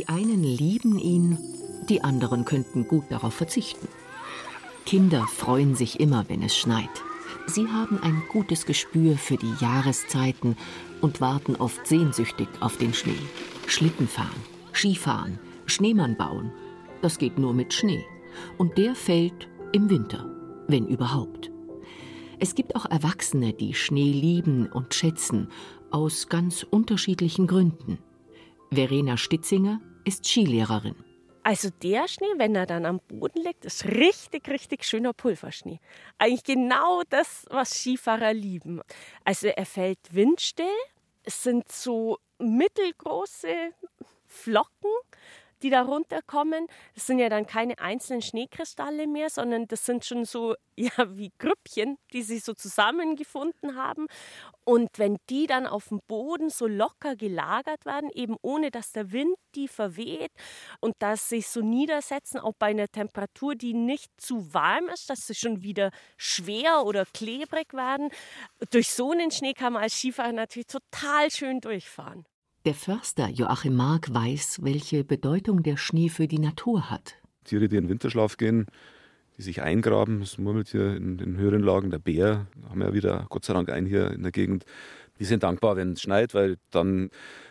Die einen lieben ihn, die anderen könnten gut darauf verzichten. Kinder freuen sich immer, wenn es schneit. Sie haben ein gutes Gespür für die Jahreszeiten und warten oft sehnsüchtig auf den Schnee. Schlitten fahren, Skifahren, Schneemann bauen. Das geht nur mit Schnee. Und der fällt im Winter, wenn überhaupt. Es gibt auch Erwachsene, die Schnee lieben und schätzen, aus ganz unterschiedlichen Gründen. Verena Stitzinger ist Skilehrerin. Also der Schnee, wenn er dann am Boden liegt, ist richtig, richtig schöner Pulverschnee. Eigentlich genau das, was Skifahrer lieben. Also er fällt windstill. Es sind so mittelgroße Flocken die da runterkommen. Das sind ja dann keine einzelnen Schneekristalle mehr, sondern das sind schon so ja, wie Grüppchen, die sich so zusammengefunden haben. Und wenn die dann auf dem Boden so locker gelagert werden, eben ohne dass der Wind die verweht und dass sich so niedersetzen, auch bei einer Temperatur, die nicht zu warm ist, dass sie schon wieder schwer oder klebrig werden. Durch so einen Schnee kann man als Skifahrer natürlich total schön durchfahren. Der Förster Joachim Mark weiß, welche Bedeutung der Schnee für die Natur hat. Tiere, die in Winterschlaf gehen, die sich eingraben, es murmelt hier in den höheren Lagen, der Bär, haben wir ja wieder Gott sei Dank einen hier in der Gegend, die sind dankbar, wenn es schneit, weil dann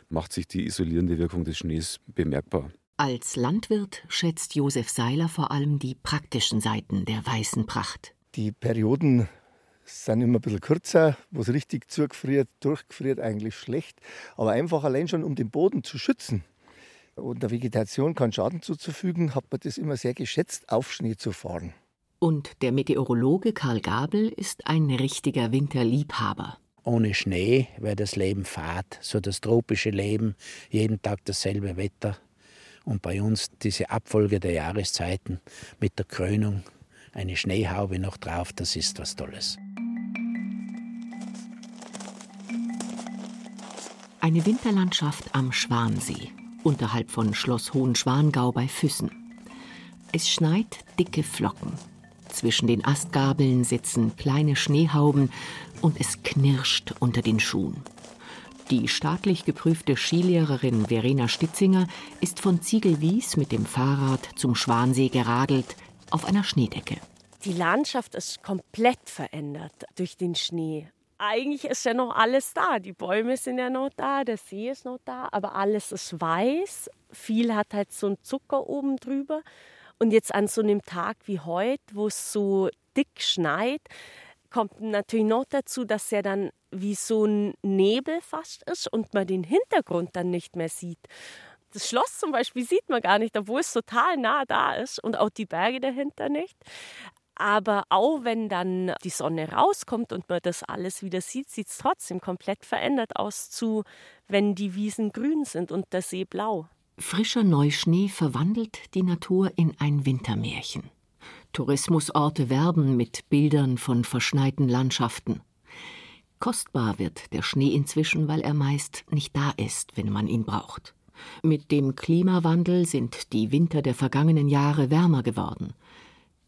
macht sich die isolierende Wirkung des Schnees bemerkbar. Als Landwirt schätzt Josef Seiler vor allem die praktischen Seiten der weißen Pracht. Die Perioden sind immer ein bisschen kürzer, wo es richtig zugefriert, durchgefriert, eigentlich schlecht. Aber einfach allein schon, um den Boden zu schützen und der Vegetation keinen Schaden zuzufügen, hat man das immer sehr geschätzt, auf Schnee zu fahren. Und der Meteorologe Karl Gabel ist ein richtiger Winterliebhaber. Ohne Schnee wäre das Leben fad, so das tropische Leben, jeden Tag dasselbe Wetter. Und bei uns diese Abfolge der Jahreszeiten mit der Krönung, eine Schneehaube noch drauf, das ist was Tolles. Eine Winterlandschaft am Schwansee, unterhalb von Schloss Hohenschwangau bei Füssen. Es schneit dicke Flocken. Zwischen den Astgabeln sitzen kleine Schneehauben und es knirscht unter den Schuhen. Die staatlich geprüfte Skilehrerin Verena Stitzinger ist von Ziegelwies mit dem Fahrrad zum Schwansee geradelt auf einer Schneedecke. Die Landschaft ist komplett verändert durch den Schnee eigentlich ist ja noch alles da. Die Bäume sind ja noch da, der See ist noch da, aber alles ist weiß. Viel hat halt so einen Zucker oben drüber. Und jetzt an so einem Tag wie heute, wo es so dick schneit, kommt natürlich noch dazu, dass er dann wie so ein Nebel fast ist und man den Hintergrund dann nicht mehr sieht. Das Schloss zum Beispiel sieht man gar nicht, obwohl es total nah da ist und auch die Berge dahinter nicht. Aber auch wenn dann die Sonne rauskommt und man das alles wieder sieht, sieht es trotzdem komplett verändert aus zu, wenn die Wiesen grün sind und der See blau. Frischer Neuschnee verwandelt die Natur in ein Wintermärchen. Tourismusorte werben mit Bildern von verschneiten Landschaften. Kostbar wird der Schnee inzwischen, weil er meist nicht da ist, wenn man ihn braucht. Mit dem Klimawandel sind die Winter der vergangenen Jahre wärmer geworden.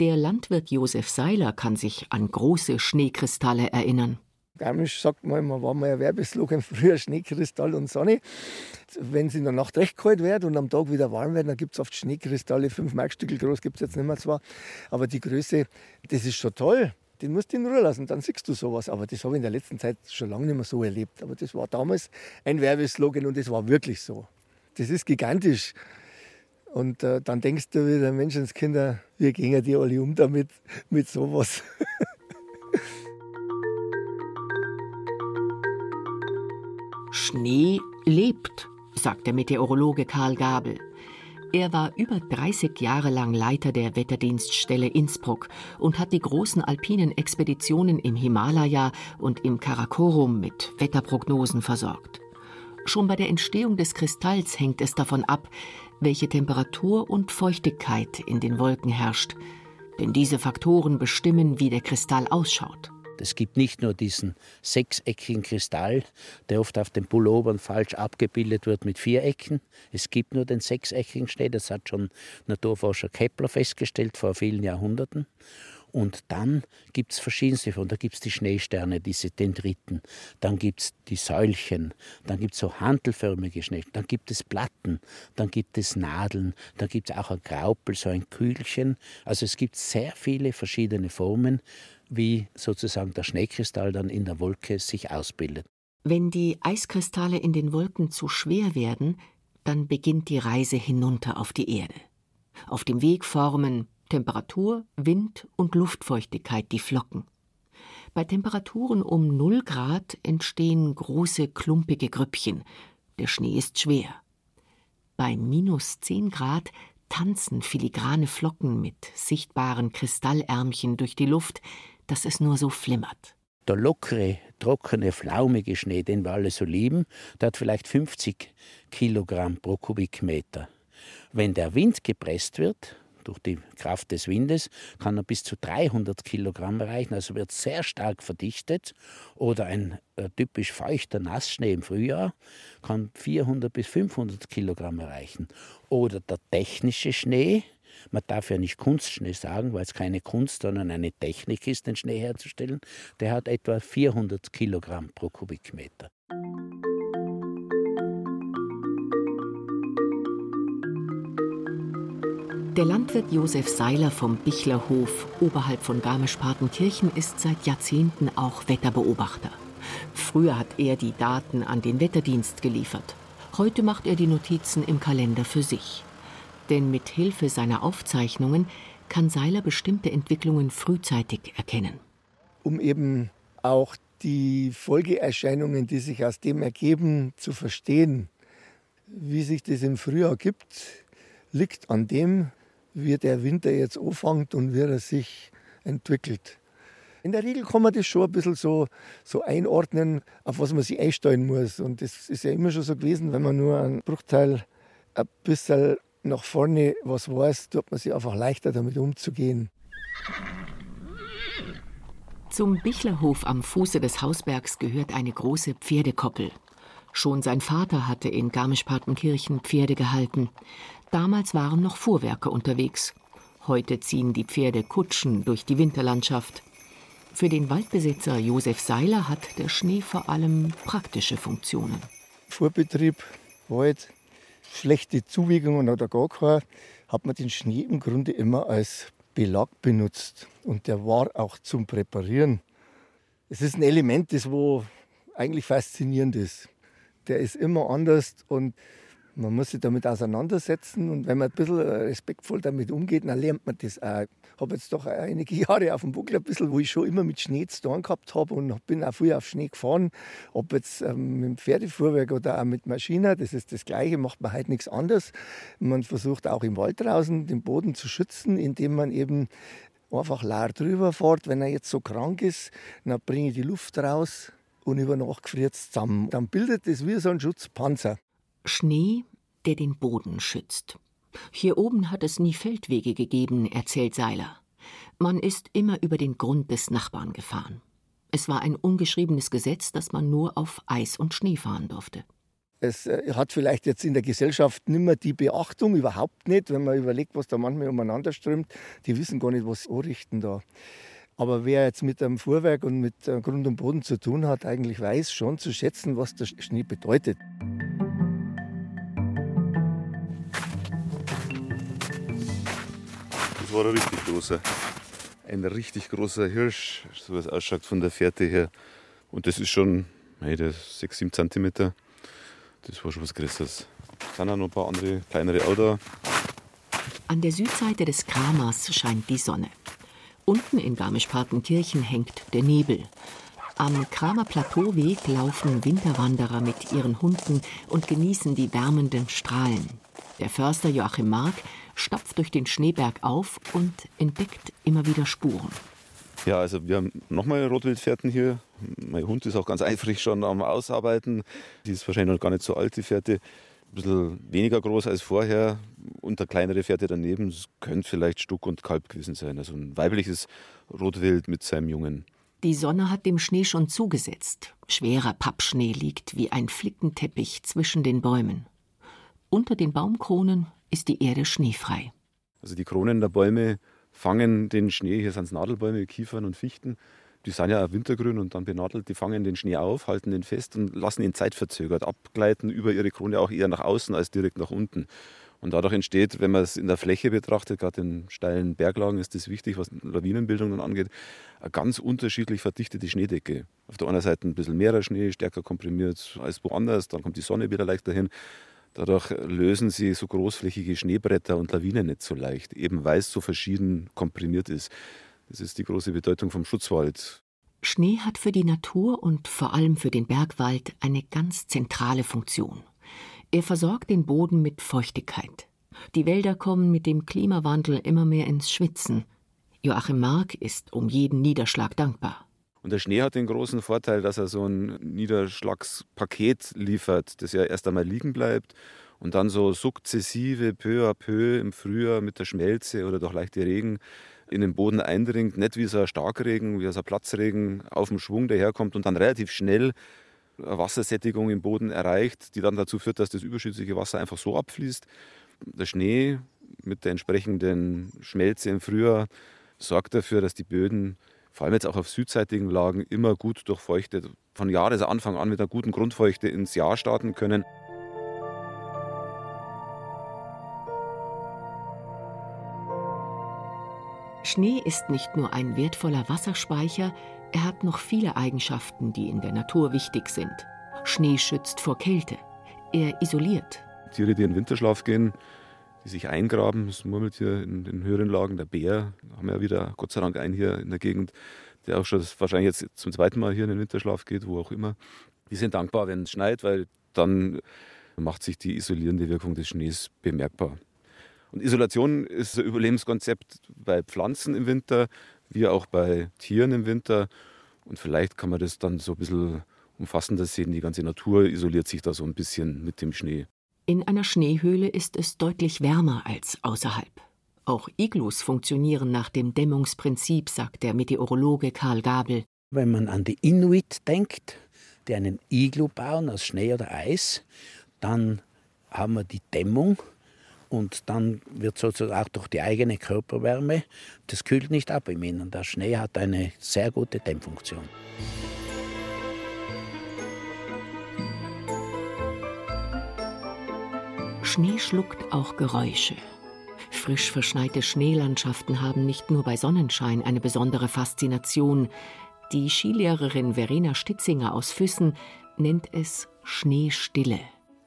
Der Landwirt Josef Seiler kann sich an große Schneekristalle erinnern. Garmisch sagt man, man war mal ein Werbeslogan früher Schneekristall und Sonne. Wenn es in der Nacht recht kalt wird und am Tag wieder warm wird, dann gibt es oft Schneekristalle, fünf Markstückel groß gibt es jetzt nicht mehr zwar. Aber die Größe, das ist schon toll. Den musst du in Ruhe lassen, dann siehst du sowas. Aber das habe ich in der letzten Zeit schon lange nicht mehr so erlebt. Aber das war damals ein Werbeslogan und das war wirklich so. Das ist gigantisch. Und äh, dann denkst du wieder, Menschenskinder, wir gehen ja die alle um damit, mit sowas. Schnee lebt, sagt der Meteorologe Karl Gabel. Er war über 30 Jahre lang Leiter der Wetterdienststelle Innsbruck und hat die großen alpinen Expeditionen im Himalaya und im Karakorum mit Wetterprognosen versorgt. Schon bei der Entstehung des Kristalls hängt es davon ab, welche Temperatur und Feuchtigkeit in den Wolken herrscht, denn diese Faktoren bestimmen, wie der Kristall ausschaut. Es gibt nicht nur diesen sechseckigen Kristall, der oft auf den Pullovern falsch abgebildet wird mit Vierecken. Es gibt nur den sechseckigen Schnee, das hat schon Naturforscher Kepler festgestellt vor vielen Jahrhunderten. Und dann gibt es verschiedenste von. Da gibt es die Schneesterne, diese Dendriten. Dann gibt es die Säulchen. Dann gibt es so handelförmige Schnee. Dann gibt es Platten. Dann gibt es Nadeln. Dann gibt es auch ein Graupel, so ein Kühlchen. Also es gibt sehr viele verschiedene Formen, wie sozusagen der Schneekristall dann in der Wolke sich ausbildet. Wenn die Eiskristalle in den Wolken zu schwer werden, dann beginnt die Reise hinunter auf die Erde. Auf dem Weg formen Temperatur, Wind und Luftfeuchtigkeit die Flocken. Bei Temperaturen um 0 Grad entstehen große, klumpige Grüppchen. Der Schnee ist schwer. Bei minus 10 Grad tanzen filigrane Flocken mit sichtbaren Kristallärmchen durch die Luft, dass es nur so flimmert. Der lockere, trockene, flaumige Schnee, den wir alle so lieben, der hat vielleicht 50 Kilogramm pro Kubikmeter. Wenn der Wind gepresst wird, durch die Kraft des Windes kann er bis zu 300 Kilogramm erreichen, also wird sehr stark verdichtet. Oder ein äh, typisch feuchter Nassschnee im Frühjahr kann 400 bis 500 Kilogramm erreichen. Oder der technische Schnee, man darf ja nicht Kunstschnee sagen, weil es keine Kunst, sondern eine Technik ist, den Schnee herzustellen, der hat etwa 400 Kilogramm pro Kubikmeter. Der Landwirt Josef Seiler vom Bichlerhof oberhalb von Garmisch-Partenkirchen ist seit Jahrzehnten auch Wetterbeobachter. Früher hat er die Daten an den Wetterdienst geliefert. Heute macht er die Notizen im Kalender für sich. Denn mit Hilfe seiner Aufzeichnungen kann Seiler bestimmte Entwicklungen frühzeitig erkennen. Um eben auch die Folgeerscheinungen, die sich aus dem ergeben, zu verstehen, wie sich das im Frühjahr gibt, liegt an dem, wie der Winter jetzt anfängt und wie er sich entwickelt. In der Regel kann man das schon ein bisschen so, so einordnen, auf was man sich einstellen muss. Und das ist ja immer schon so gewesen, wenn man nur einen Bruchteil ein bisschen nach vorne was weiß, tut man sich einfach leichter damit umzugehen. Zum Bichlerhof am Fuße des Hausbergs gehört eine große Pferdekoppel. Schon sein Vater hatte in Garmisch-Partenkirchen Pferde gehalten. Damals waren noch Fuhrwerke unterwegs. Heute ziehen die Pferde Kutschen durch die Winterlandschaft. Für den Waldbesitzer Josef Seiler hat der Schnee vor allem praktische Funktionen. Vorbetrieb, Wald, schlechte Zuwegungen oder gar keine, hat man den Schnee im Grunde immer als Belag benutzt. Und der war auch zum Präparieren. Es ist ein Element, das wo eigentlich faszinierend ist. Der ist immer anders und man muss sich damit auseinandersetzen und wenn man ein bisschen respektvoll damit umgeht, dann lernt man das auch. Ich habe jetzt doch einige Jahre auf dem Buckel ein bisschen, wo ich schon immer mit Schnee zu tun gehabt habe und bin auch früher auf Schnee gefahren. Ob jetzt ähm, mit dem Pferdefuhrwerk oder auch mit Maschine, das ist das Gleiche, macht man halt nichts anderes. Man versucht auch im Wald draußen den Boden zu schützen, indem man eben einfach leer drüber fährt. Wenn er jetzt so krank ist, dann bringe ich die Luft raus und über Nacht friert es zusammen. Dann bildet es wie so ein Schutzpanzer. Schnee, der den Boden schützt. Hier oben hat es nie Feldwege gegeben, erzählt Seiler. Man ist immer über den Grund des Nachbarn gefahren. Es war ein ungeschriebenes Gesetz, dass man nur auf Eis und Schnee fahren durfte. Es äh, hat vielleicht jetzt in der Gesellschaft nicht mehr die Beachtung, überhaupt nicht, wenn man überlegt, was da manchmal umeinander strömt. Die wissen gar nicht, was sie anrichten da. Aber wer jetzt mit einem Fuhrwerk und mit äh, Grund und Boden zu tun hat, eigentlich weiß schon zu schätzen, was der Schnee bedeutet. Das war ein richtig großer. Ein richtig großer Hirsch, so es ausschaut von der Fährte her. Und das ist schon hey, 6, 7 cm. Das war schon was Größeres. Es sind auch noch ein paar andere kleinere da. An der Südseite des Kramers scheint die Sonne. Unten in Garmisch-Partenkirchen hängt der Nebel. Am Kramer Plateauweg laufen Winterwanderer mit ihren Hunden und genießen die wärmenden Strahlen. Der Förster Joachim Mark stapft durch den Schneeberg auf und entdeckt immer wieder Spuren. Ja, also wir haben nochmal Rotwildfährten hier. Mein Hund ist auch ganz eifrig schon am Ausarbeiten. Die ist wahrscheinlich noch gar nicht so alt, die Fährte. Ein bisschen weniger groß als vorher und eine kleinere Fährte daneben. Es könnte vielleicht Stuck und Kalb gewesen sein. Also ein weibliches Rotwild mit seinem Jungen. Die Sonne hat dem Schnee schon zugesetzt. Schwerer Pappschnee liegt wie ein Flickenteppich zwischen den Bäumen. Unter den Baumkronen ist die Erde schneefrei. Also die Kronen der Bäume fangen den Schnee, hier sind es Nadelbäume, Kiefern und Fichten, die sind ja auch wintergrün und dann benadelt, die fangen den Schnee auf, halten den fest und lassen ihn zeitverzögert abgleiten über ihre Krone auch eher nach außen als direkt nach unten. Und dadurch entsteht, wenn man es in der Fläche betrachtet, gerade in steilen Berglagen ist das wichtig, was Lawinenbildung dann angeht, eine ganz unterschiedlich verdichtete Schneedecke. Auf der einen Seite ein bisschen mehrer Schnee, stärker komprimiert als woanders, dann kommt die Sonne wieder leichter hin. Dadurch lösen sie so großflächige Schneebretter und Lawinen nicht so leicht, eben weil es so verschieden komprimiert ist. Das ist die große Bedeutung vom Schutzwald. Schnee hat für die Natur und vor allem für den Bergwald eine ganz zentrale Funktion. Er versorgt den Boden mit Feuchtigkeit. Die Wälder kommen mit dem Klimawandel immer mehr ins Schwitzen. Joachim Mark ist um jeden Niederschlag dankbar. Und der Schnee hat den großen Vorteil, dass er so ein Niederschlagspaket liefert, das ja erst einmal liegen bleibt und dann so sukzessive, peu à peu im Frühjahr mit der Schmelze oder durch leichte Regen in den Boden eindringt. Nicht wie so ein Starkregen, wie so ein Platzregen auf dem Schwung daherkommt und dann relativ schnell Wassersättigung im Boden erreicht, die dann dazu führt, dass das überschüssige Wasser einfach so abfließt. Der Schnee mit der entsprechenden Schmelze im Frühjahr sorgt dafür, dass die Böden, vor allem jetzt auch auf südseitigen Lagen, immer gut durchfeuchtet, von Jahresanfang an mit einer guten Grundfeuchte ins Jahr starten können. Schnee ist nicht nur ein wertvoller Wasserspeicher, er hat noch viele Eigenschaften, die in der Natur wichtig sind. Schnee schützt vor Kälte. Er isoliert. Tiere, die in Winterschlaf gehen, die sich eingraben, das Murmeltier in den höheren Lagen, der Bär, haben wir ja wieder Gott sei Dank einen hier in der Gegend, der auch schon wahrscheinlich jetzt zum zweiten Mal hier in den Winterschlaf geht, wo auch immer. Die sind dankbar, wenn es schneit, weil dann macht sich die isolierende Wirkung des Schnees bemerkbar. Und Isolation ist ein Überlebenskonzept bei Pflanzen im Winter, wie auch bei Tieren im Winter. Und vielleicht kann man das dann so ein bisschen umfassender sehen. Die ganze Natur isoliert sich da so ein bisschen mit dem Schnee. In einer Schneehöhle ist es deutlich wärmer als außerhalb. Auch Iglus funktionieren nach dem Dämmungsprinzip, sagt der Meteorologe Karl Gabel. Wenn man an die Inuit denkt, die einen Iglu bauen aus Schnee oder Eis, dann haben wir die Dämmung und dann wird sozusagen auch durch die eigene Körperwärme, das kühlt nicht ab im Inneren. Der Schnee hat eine sehr gute Dämmfunktion. Schnee schluckt auch Geräusche. Frisch verschneite Schneelandschaften haben nicht nur bei Sonnenschein eine besondere Faszination. Die Skilehrerin Verena Stitzinger aus Füssen nennt es Schneestille.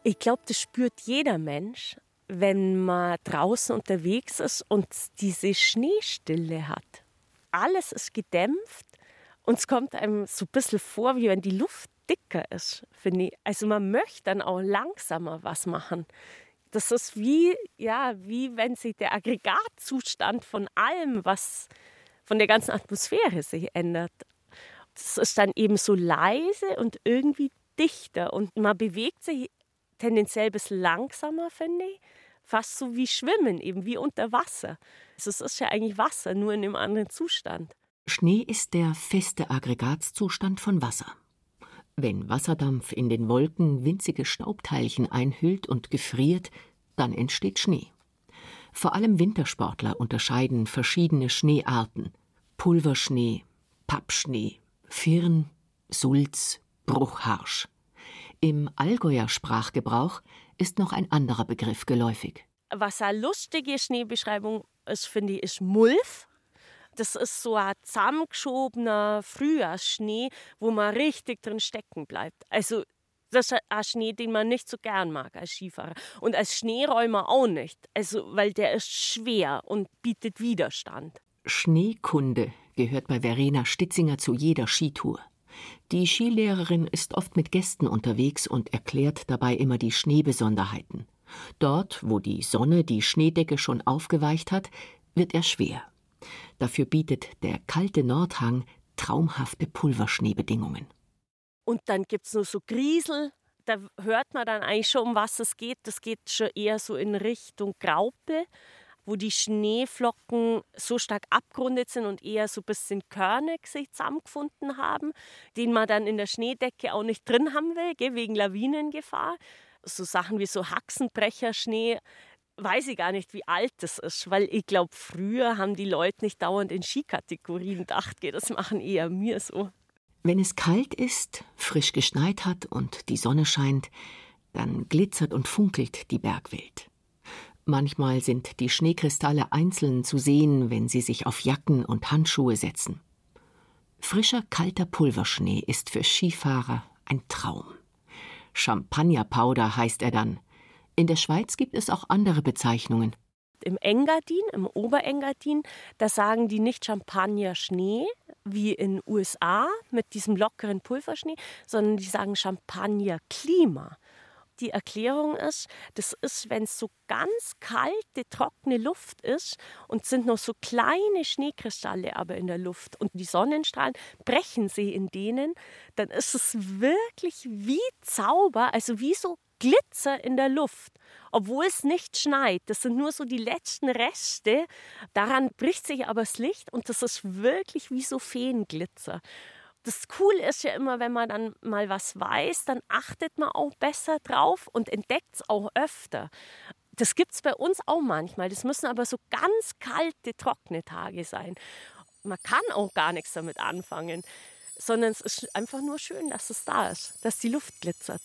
Ich glaube, das spürt jeder Mensch, wenn man draußen unterwegs ist und diese Schneestille hat. Alles ist gedämpft und es kommt einem so ein bisschen vor, wie wenn die Luft dicker ist, finde ich. Also man möchte dann auch langsamer was machen. Das ist wie, ja, wie wenn sich der Aggregatzustand von allem, was von der ganzen Atmosphäre sich ändert. Das ist dann eben so leise und irgendwie dichter und man bewegt sich tendenziell bisschen langsamer, finde ich. Fast so wie Schwimmen, eben wie unter Wasser. Also es ist ja eigentlich Wasser, nur in einem anderen Zustand. Schnee ist der feste Aggregatzustand von Wasser. Wenn Wasserdampf in den Wolken winzige Staubteilchen einhüllt und gefriert, dann entsteht Schnee. Vor allem Wintersportler unterscheiden verschiedene Schneearten: Pulverschnee, Pappschnee, Firn, Sulz, Bruchharsch. Im Allgäuer Sprachgebrauch ist noch ein anderer Begriff geläufig. Was eine lustige Schneebeschreibung ist, finde ich, ist Mulf. Das ist so ein zusammengeschobener Frühjahrsschnee, wo man richtig drin stecken bleibt. Also das ist ein Schnee, den man nicht so gern mag als Skifahrer. Und als Schneeräumer auch nicht. Also, weil der ist schwer und bietet Widerstand. Schneekunde gehört bei Verena Stitzinger zu jeder Skitour. Die Skilehrerin ist oft mit Gästen unterwegs und erklärt dabei immer die Schneebesonderheiten. Dort, wo die Sonne die Schneedecke schon aufgeweicht hat, wird er schwer. Dafür bietet der kalte Nordhang traumhafte Pulverschneebedingungen. Und dann gibt es nur so Griesel, da hört man dann eigentlich schon, um was es geht. Das geht schon eher so in Richtung Graupe wo die Schneeflocken so stark abgerundet sind und eher so ein bisschen körnig sich zusammengefunden haben, den man dann in der Schneedecke auch nicht drin haben will, wegen Lawinengefahr. So Sachen wie so Haxenbrecherschnee, weiß ich gar nicht, wie alt das ist, weil ich glaube, früher haben die Leute nicht dauernd in Skikategorien gedacht, das machen eher mir so. Wenn es kalt ist, frisch geschneit hat und die Sonne scheint, dann glitzert und funkelt die Bergwelt. Manchmal sind die Schneekristalle einzeln zu sehen, wenn sie sich auf Jacken und Handschuhe setzen. Frischer, kalter Pulverschnee ist für Skifahrer ein Traum. Champagnerpowder heißt er dann. In der Schweiz gibt es auch andere Bezeichnungen. Im Engadin, im Oberengadin, da sagen die nicht Champagner-Schnee wie in USA mit diesem lockeren Pulverschnee, sondern die sagen Champagner-Klima. Die Erklärung ist, das ist, wenn es so ganz kalte, trockene Luft ist und sind noch so kleine Schneekristalle aber in der Luft und die Sonnenstrahlen brechen sie in denen, dann ist es wirklich wie Zauber, also wie so Glitzer in der Luft, obwohl es nicht schneit. Das sind nur so die letzten Reste. Daran bricht sich aber das Licht und das ist wirklich wie so Feenglitzer das Coole ist ja immer, wenn man dann mal was weiß, dann achtet man auch besser drauf und entdeckt es auch öfter. Das gibt es bei uns auch manchmal. Das müssen aber so ganz kalte, trockene Tage sein. Man kann auch gar nichts damit anfangen, sondern es ist einfach nur schön, dass es da ist, dass die Luft glitzert.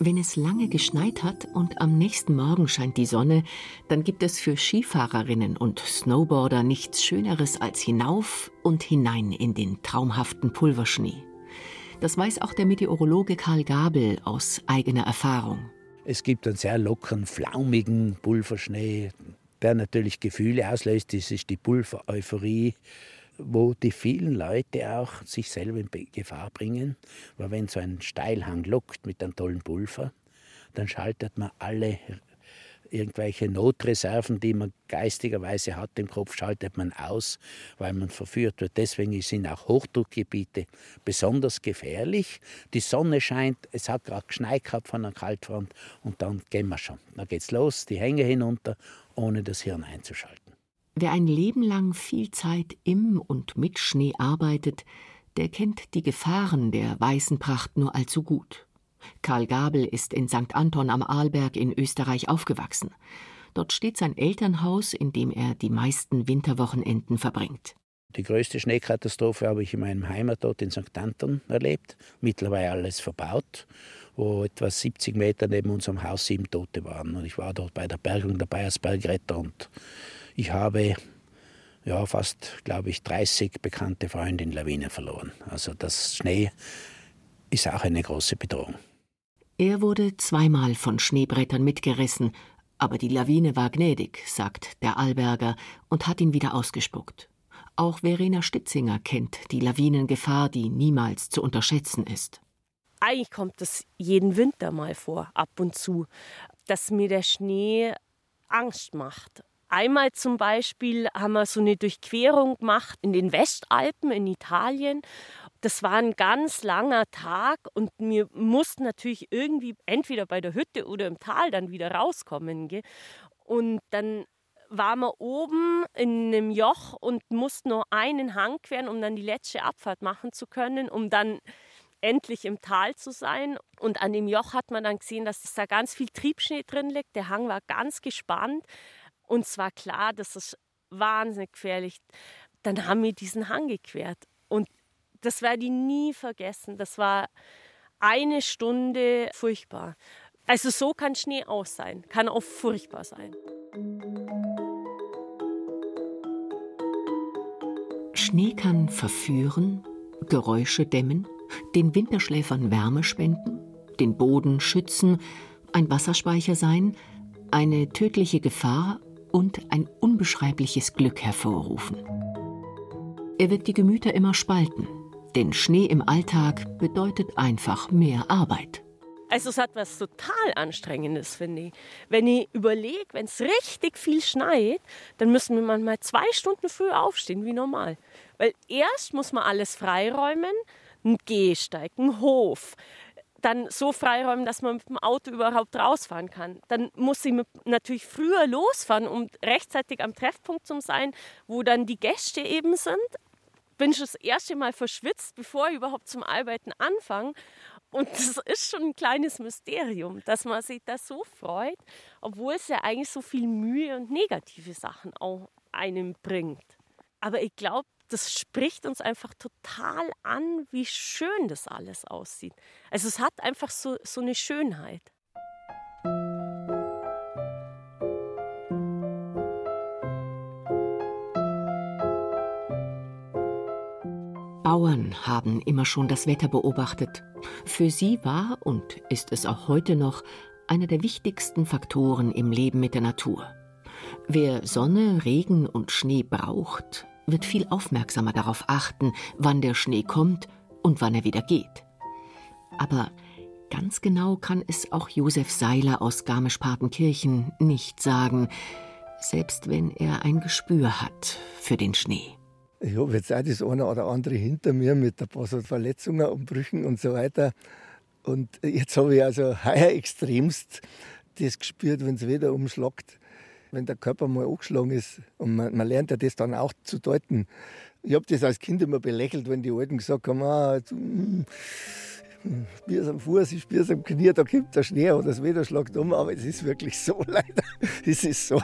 Wenn es lange geschneit hat und am nächsten Morgen scheint die Sonne, dann gibt es für Skifahrerinnen und Snowboarder nichts Schöneres als hinauf und hinein in den traumhaften Pulverschnee. Das weiß auch der Meteorologe Karl Gabel aus eigener Erfahrung. Es gibt einen sehr lockeren, flaumigen Pulverschnee, der natürlich Gefühle auslöst. Das ist die Pulver-Euphorie wo die vielen Leute auch sich selber in Gefahr bringen. Weil wenn so ein Steilhang lockt mit einem tollen Pulver, dann schaltet man alle irgendwelche Notreserven, die man geistigerweise hat im Kopf, schaltet man aus, weil man verführt wird. Deswegen sind auch Hochdruckgebiete besonders gefährlich. Die Sonne scheint, es hat gerade geschneit gehabt von einer Kaltfront und dann gehen wir schon. Dann geht's los, die Hänge hinunter, ohne das Hirn einzuschalten. Wer ein Leben lang viel Zeit im und mit Schnee arbeitet, der kennt die Gefahren der weißen Pracht nur allzu gut. Karl Gabel ist in St. Anton am Arlberg in Österreich aufgewachsen. Dort steht sein Elternhaus, in dem er die meisten Winterwochenenden verbringt. Die größte Schneekatastrophe habe ich in meinem Heimatort in St. Anton erlebt. Mittlerweile alles verbaut, wo etwa 70 Meter neben unserem Haus sieben Tote waren. Und ich war dort bei der Bergung dabei als Bergretter und ich habe ja, fast, glaube ich, 30 bekannte Freunde in Lawinen verloren. Also das Schnee ist auch eine große Bedrohung. Er wurde zweimal von Schneebrettern mitgerissen, aber die Lawine war gnädig, sagt der Alberger und hat ihn wieder ausgespuckt. Auch Verena Stitzinger kennt die Lawinengefahr, die niemals zu unterschätzen ist. Eigentlich kommt es jeden Winter mal vor, ab und zu, dass mir der Schnee Angst macht. Einmal zum Beispiel haben wir so eine Durchquerung gemacht in den Westalpen in Italien. Das war ein ganz langer Tag und wir mussten natürlich irgendwie entweder bei der Hütte oder im Tal dann wieder rauskommen. Gell? Und dann waren wir oben in einem Joch und mussten nur einen Hang queren, um dann die letzte Abfahrt machen zu können, um dann endlich im Tal zu sein. Und an dem Joch hat man dann gesehen, dass da ganz viel Triebschnee drin liegt. Der Hang war ganz gespannt. Und zwar klar, das ist wahnsinnig gefährlich. Dann haben wir diesen Hang gequert. Und das werde ich nie vergessen. Das war eine Stunde furchtbar. Also so kann Schnee auch sein, kann auch furchtbar sein. Schnee kann verführen, Geräusche dämmen, den Winterschläfern Wärme spenden, den Boden schützen, ein Wasserspeicher sein, eine tödliche Gefahr und ein unbeschreibliches Glück hervorrufen. Er wird die Gemüter immer spalten, denn Schnee im Alltag bedeutet einfach mehr Arbeit. Also es hat was total Anstrengendes, finde ich. Wenn ich überlege, wenn es richtig viel schneit, dann müssen wir manchmal zwei Stunden früher aufstehen, wie normal. Weil erst muss man alles freiräumen, ein Gehsteig, ein Hof, dann so freiräumen, dass man mit dem Auto überhaupt rausfahren kann. Dann muss ich natürlich früher losfahren, um rechtzeitig am Treffpunkt zu sein, wo dann die Gäste eben sind. bin schon das erste Mal verschwitzt, bevor ich überhaupt zum Arbeiten anfange. Und das ist schon ein kleines Mysterium, dass man sich da so freut, obwohl es ja eigentlich so viel Mühe und negative Sachen auch einem bringt. Aber ich glaube, das spricht uns einfach total an, wie schön das alles aussieht. Also es hat einfach so, so eine Schönheit. Bauern haben immer schon das Wetter beobachtet. Für sie war und ist es auch heute noch einer der wichtigsten Faktoren im Leben mit der Natur. Wer Sonne, Regen und Schnee braucht, wird viel aufmerksamer darauf achten, wann der Schnee kommt und wann er wieder geht. Aber ganz genau kann es auch Josef Seiler aus Garmisch-Partenkirchen nicht sagen, selbst wenn er ein Gespür hat für den Schnee. Ich habe jetzt auch das eine oder andere hinter mir mit ein paar so Verletzungen und Brüchen und so weiter. Und jetzt habe ich also heuer extremst das gespürt, wenn es wieder umschlagt wenn der Körper mal angeschlagen ist. Und man, man lernt ja das dann auch zu deuten. Ich habe das als Kind immer belächelt, wenn die Alten gesagt haben, ah, du, mm, spürst am Fuß, ich spür's am Knie, da kommt der Schnee oder das Wetter schlagt um. Aber es ist wirklich so, leider. Es ist so.